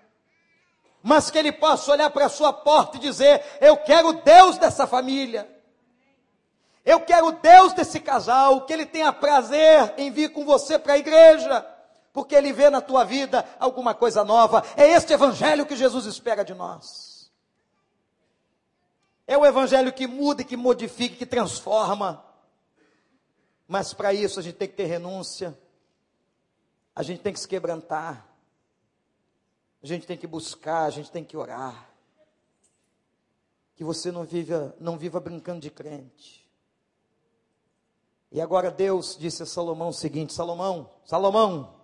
mas que ele possa olhar para a sua porta e dizer: Eu quero Deus dessa família. Eu quero Deus desse casal, que ele tenha prazer em vir com você para a igreja, porque ele vê na tua vida alguma coisa nova. É este evangelho que Jesus espera de nós. É o evangelho que muda, que modifica, que transforma. Mas para isso a gente tem que ter renúncia. A gente tem que se quebrantar. A gente tem que buscar, a gente tem que orar. Que você não viva, não viva brincando de crente. E agora Deus disse a Salomão o seguinte: Salomão, Salomão,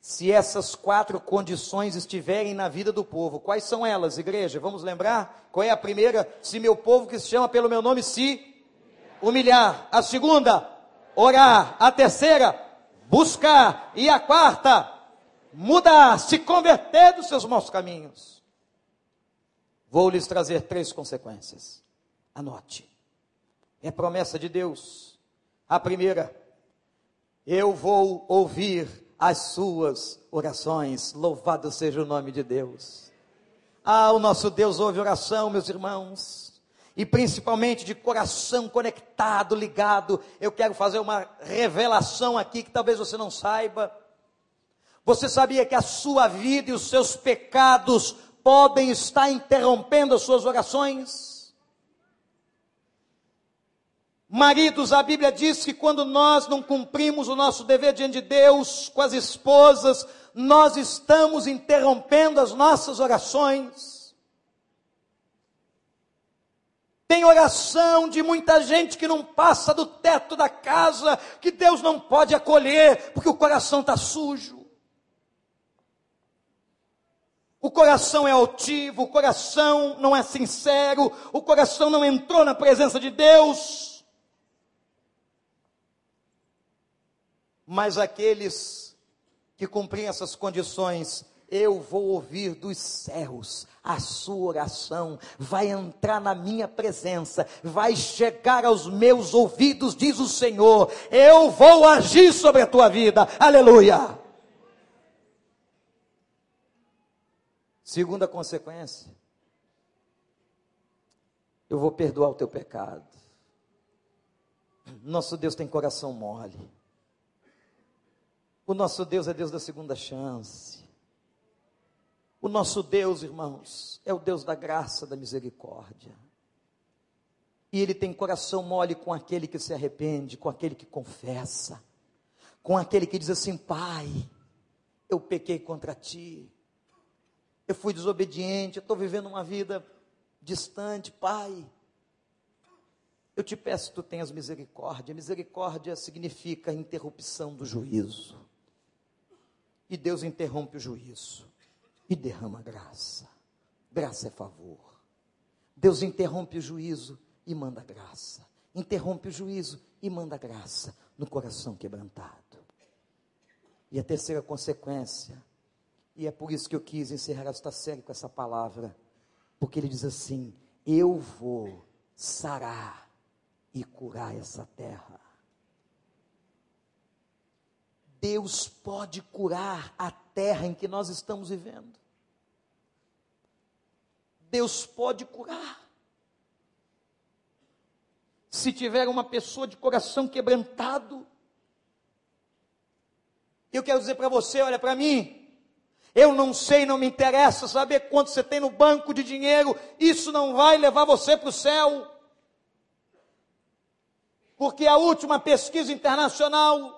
se essas quatro condições estiverem na vida do povo, quais são elas, igreja? Vamos lembrar? Qual é a primeira? Se meu povo que se chama pelo meu nome se humilhar. A segunda, orar. A terceira, buscar. E a quarta, mudar, se converter dos seus maus caminhos. Vou lhes trazer três consequências. Anote. É promessa de Deus. A primeira, eu vou ouvir as suas orações. Louvado seja o nome de Deus. Ah, o nosso Deus ouve oração, meus irmãos. E principalmente de coração conectado, ligado. Eu quero fazer uma revelação aqui que talvez você não saiba. Você sabia que a sua vida e os seus pecados podem estar interrompendo as suas orações? Maridos, a Bíblia diz que quando nós não cumprimos o nosso dever diante de Deus com as esposas, nós estamos interrompendo as nossas orações. Tem oração de muita gente que não passa do teto da casa, que Deus não pode acolher, porque o coração está sujo. O coração é altivo, o coração não é sincero, o coração não entrou na presença de Deus. mas aqueles que cumprem essas condições, eu vou ouvir dos céus a sua oração, vai entrar na minha presença, vai chegar aos meus ouvidos, diz o Senhor, eu vou agir sobre a tua vida, aleluia. Segunda consequência, eu vou perdoar o teu pecado. Nosso Deus tem coração mole. O nosso Deus é Deus da segunda chance. O nosso Deus, irmãos, é o Deus da graça, da misericórdia. E Ele tem coração mole com aquele que se arrepende, com aquele que confessa, com aquele que diz assim: Pai, eu pequei contra ti, eu fui desobediente, eu estou vivendo uma vida distante, Pai. Eu te peço que tu tenhas misericórdia. Misericórdia significa interrupção do juízo. E Deus interrompe o juízo e derrama graça. Graça é favor. Deus interrompe o juízo e manda graça. Interrompe o juízo e manda graça no coração quebrantado. E a terceira consequência, e é por isso que eu quis encerrar esta série com essa palavra, porque ele diz assim: Eu vou sarar e curar essa terra. Deus pode curar a terra em que nós estamos vivendo. Deus pode curar. Se tiver uma pessoa de coração quebrantado, eu quero dizer para você, olha para mim, eu não sei, não me interessa saber quanto você tem no banco de dinheiro, isso não vai levar você para o céu. Porque a última pesquisa internacional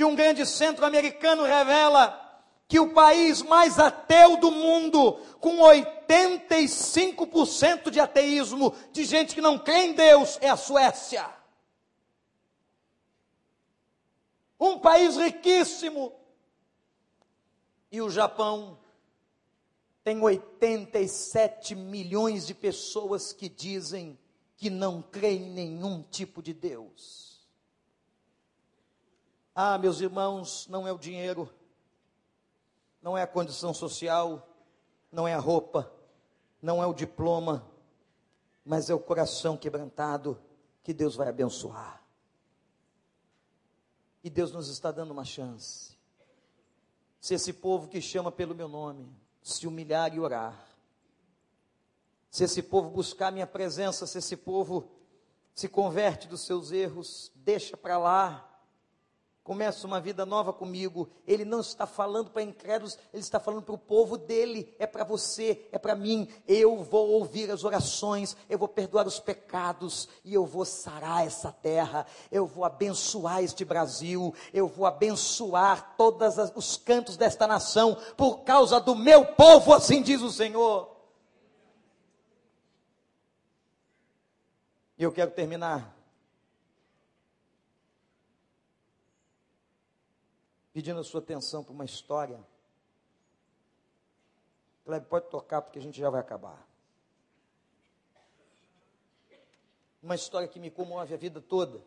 de um grande centro americano revela que o país mais ateu do mundo, com 85% de ateísmo, de gente que não crê em Deus, é a Suécia. Um país riquíssimo. E o Japão tem 87 milhões de pessoas que dizem que não creem em nenhum tipo de Deus. Ah, meus irmãos, não é o dinheiro, não é a condição social, não é a roupa, não é o diploma, mas é o coração quebrantado que Deus vai abençoar. E Deus nos está dando uma chance. Se esse povo que chama pelo meu nome se humilhar e orar, se esse povo buscar minha presença, se esse povo se converte dos seus erros, deixa para lá começa uma vida nova comigo. Ele não está falando para incrédulos, ele está falando para o povo dele. É para você, é para mim. Eu vou ouvir as orações, eu vou perdoar os pecados e eu vou sarar essa terra. Eu vou abençoar este Brasil, eu vou abençoar todos os cantos desta nação por causa do meu povo, assim diz o Senhor. E eu quero terminar pedindo a sua atenção para uma história. Cleber, pode tocar porque a gente já vai acabar. Uma história que me comove a vida toda.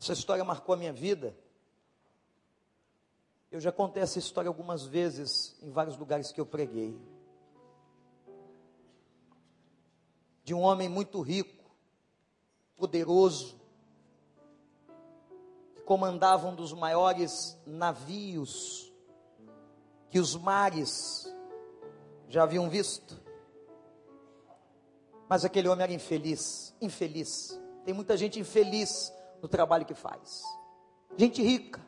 Essa história marcou a minha vida. Eu já contei essa história algumas vezes em vários lugares que eu preguei. De um homem muito rico, poderoso, comandava um dos maiores navios que os mares já haviam visto. Mas aquele homem era infeliz, infeliz. Tem muita gente infeliz no trabalho que faz. Gente rica,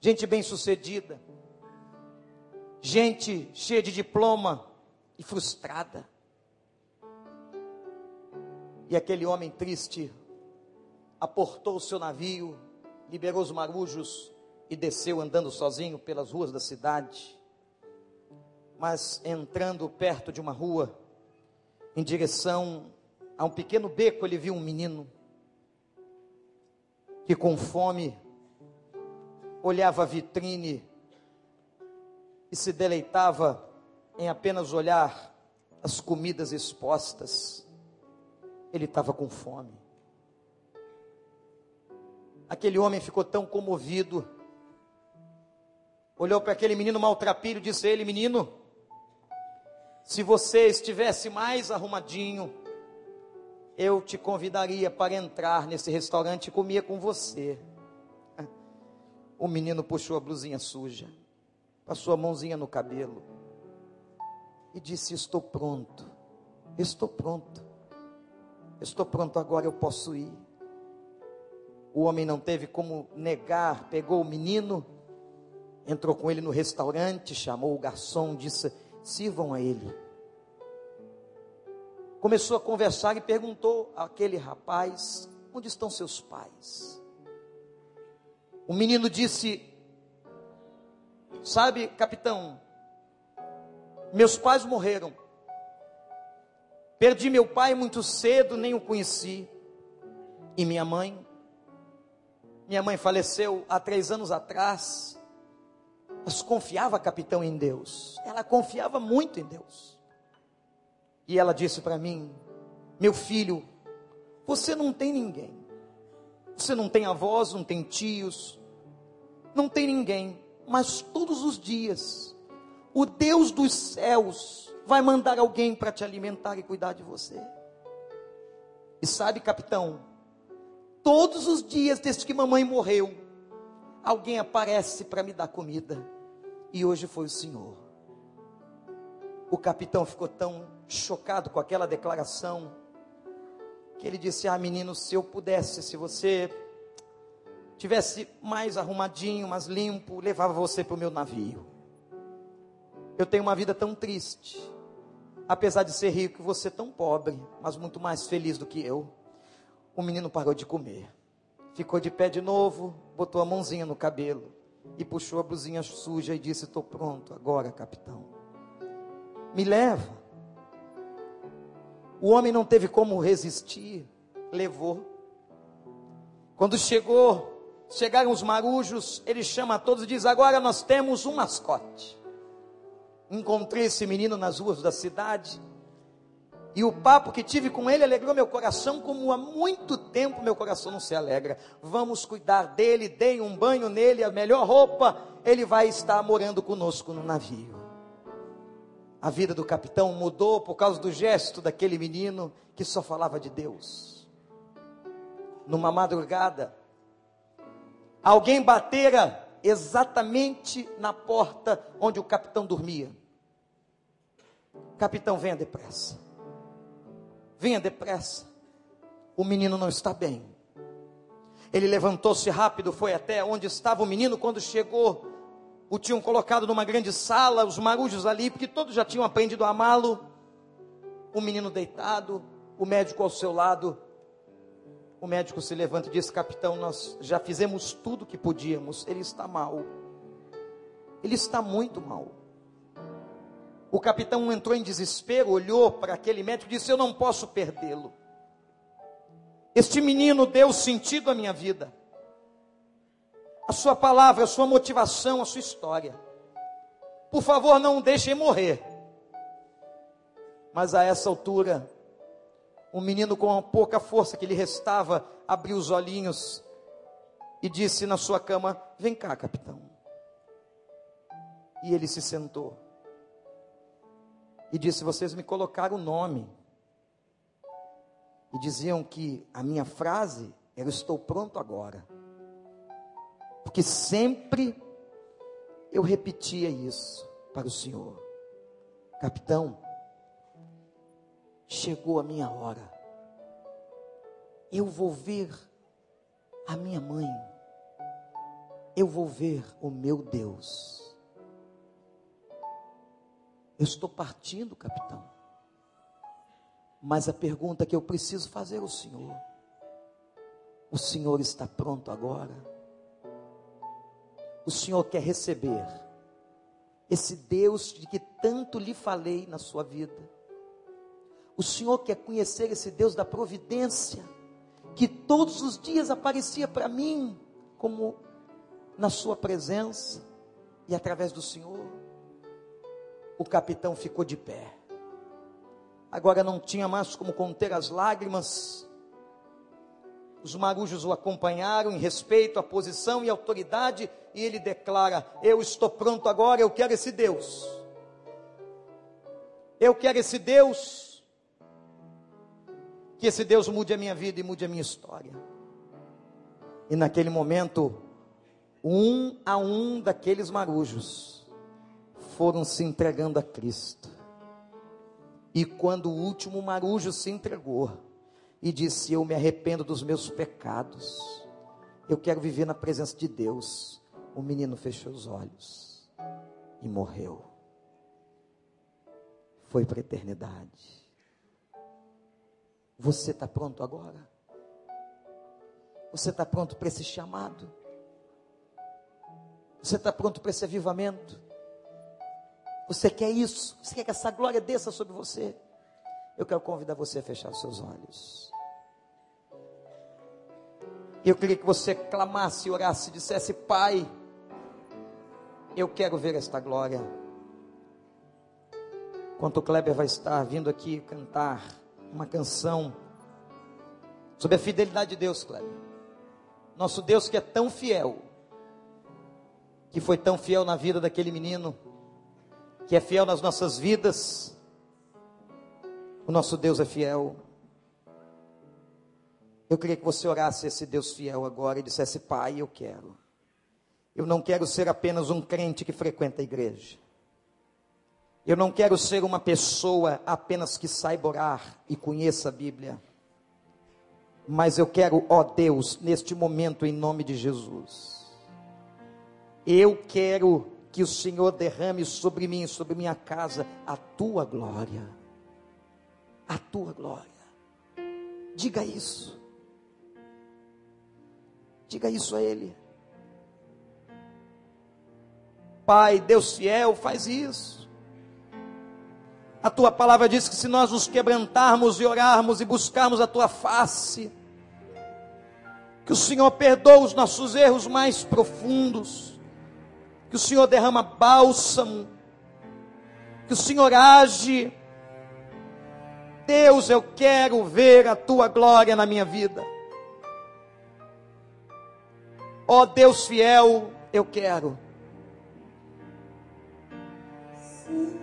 gente bem-sucedida, gente cheia de diploma e frustrada. E aquele homem triste aportou o seu navio liberou os marujos e desceu andando sozinho pelas ruas da cidade. Mas entrando perto de uma rua, em direção a um pequeno beco, ele viu um menino que com fome olhava a vitrine e se deleitava em apenas olhar as comidas expostas. Ele estava com fome. Aquele homem ficou tão comovido. Olhou para aquele menino maltrapilho e disse: Ele, menino, se você estivesse mais arrumadinho, eu te convidaria para entrar nesse restaurante e comer com você. O menino puxou a blusinha suja, passou a mãozinha no cabelo e disse: Estou pronto, estou pronto, estou pronto agora, eu posso ir. O homem não teve como negar, pegou o menino, entrou com ele no restaurante, chamou o garçom, disse: sirvam a ele. Começou a conversar e perguntou àquele rapaz: onde estão seus pais? O menino disse: Sabe, capitão, meus pais morreram. Perdi meu pai muito cedo, nem o conheci. E minha mãe minha mãe faleceu há três anos atrás. Mas confiava, capitão, em Deus. Ela confiava muito em Deus. E ela disse para mim: Meu filho, você não tem ninguém. Você não tem avós, não tem tios, não tem ninguém. Mas todos os dias, o Deus dos céus vai mandar alguém para te alimentar e cuidar de você. E sabe, capitão, Todos os dias, desde que mamãe morreu, alguém aparece para me dar comida. E hoje foi o Senhor. O capitão ficou tão chocado com aquela declaração, que ele disse: Ah, menino, se eu pudesse, se você tivesse mais arrumadinho, mais limpo, levava você para o meu navio. Eu tenho uma vida tão triste, apesar de ser rico, você tão pobre, mas muito mais feliz do que eu. O menino parou de comer. Ficou de pé de novo, botou a mãozinha no cabelo e puxou a blusinha suja e disse: Estou pronto agora, capitão. Me leva. O homem não teve como resistir, levou. Quando chegou, chegaram os marujos, ele chama a todos e diz: Agora nós temos um mascote. Encontrei esse menino nas ruas da cidade e o papo que tive com ele alegrou meu coração, como há muito tempo meu coração não se alegra. Vamos cuidar dele, deem um banho nele, a melhor roupa, ele vai estar morando conosco no navio. A vida do capitão mudou por causa do gesto daquele menino que só falava de Deus. Numa madrugada, alguém batera exatamente na porta onde o capitão dormia. Capitão, venha depressa venha depressa. o menino não está bem. Ele levantou-se rápido, foi até onde estava o menino. Quando chegou, o tinham colocado numa grande sala, os marujos ali, porque todos já tinham aprendido a amá-lo. O menino deitado, o médico ao seu lado. O médico se levanta e diz: Capitão, nós já fizemos tudo que podíamos. Ele está mal. Ele está muito mal. O capitão entrou em desespero, olhou para aquele médico e disse: Eu não posso perdê-lo. Este menino deu sentido à minha vida. A sua palavra, a sua motivação, a sua história. Por favor, não o deixem morrer. Mas a essa altura, o menino, com a pouca força que lhe restava, abriu os olhinhos e disse na sua cama: Vem cá, capitão. E ele se sentou e disse: Vocês me colocaram o nome e diziam que a minha frase era estou pronto agora. Porque sempre eu repetia isso para o Senhor. Capitão, chegou a minha hora. Eu vou ver a minha mãe. Eu vou ver o meu Deus. Eu estou partindo, capitão. Mas a pergunta que eu preciso fazer ao Senhor: o Senhor está pronto agora? O Senhor quer receber esse Deus de que tanto lhe falei na sua vida? O Senhor quer conhecer esse Deus da providência, que todos os dias aparecia para mim como na sua presença e através do Senhor? O capitão ficou de pé agora não tinha mais como conter as lágrimas. Os marujos o acompanharam em respeito à posição e autoridade, e ele declara: Eu estou pronto agora, eu quero esse Deus. Eu quero esse Deus. Que esse Deus mude a minha vida e mude a minha história. E naquele momento, um a um daqueles marujos foram se entregando a Cristo. E quando o último marujo se entregou e disse: Eu me arrependo dos meus pecados, eu quero viver na presença de Deus. O menino fechou os olhos e morreu. Foi para a eternidade. Você está pronto agora? Você está pronto para esse chamado? Você está pronto para esse avivamento? Você quer isso? Você quer que essa glória desça sobre você? Eu quero convidar você a fechar os seus olhos. Eu queria que você clamasse, orasse, dissesse: Pai, eu quero ver esta glória. Enquanto o Kleber vai estar vindo aqui cantar uma canção sobre a fidelidade de Deus, Kleber. Nosso Deus que é tão fiel, que foi tão fiel na vida daquele menino que é fiel nas nossas vidas. O nosso Deus é fiel. Eu queria que você orasse esse Deus fiel agora e dissesse: Pai, eu quero. Eu não quero ser apenas um crente que frequenta a igreja. Eu não quero ser uma pessoa apenas que saiba orar e conheça a Bíblia. Mas eu quero, ó Deus, neste momento, em nome de Jesus, eu quero que o Senhor derrame sobre mim, sobre minha casa, a tua glória. A tua glória. Diga isso. Diga isso a Ele. Pai, Deus fiel, faz isso. A tua palavra diz que se nós nos quebrantarmos e orarmos e buscarmos a tua face, que o Senhor perdoa os nossos erros mais profundos que o Senhor derrama bálsamo, que o Senhor age. Deus, eu quero ver a tua glória na minha vida. Ó oh, Deus fiel, eu quero. Sim.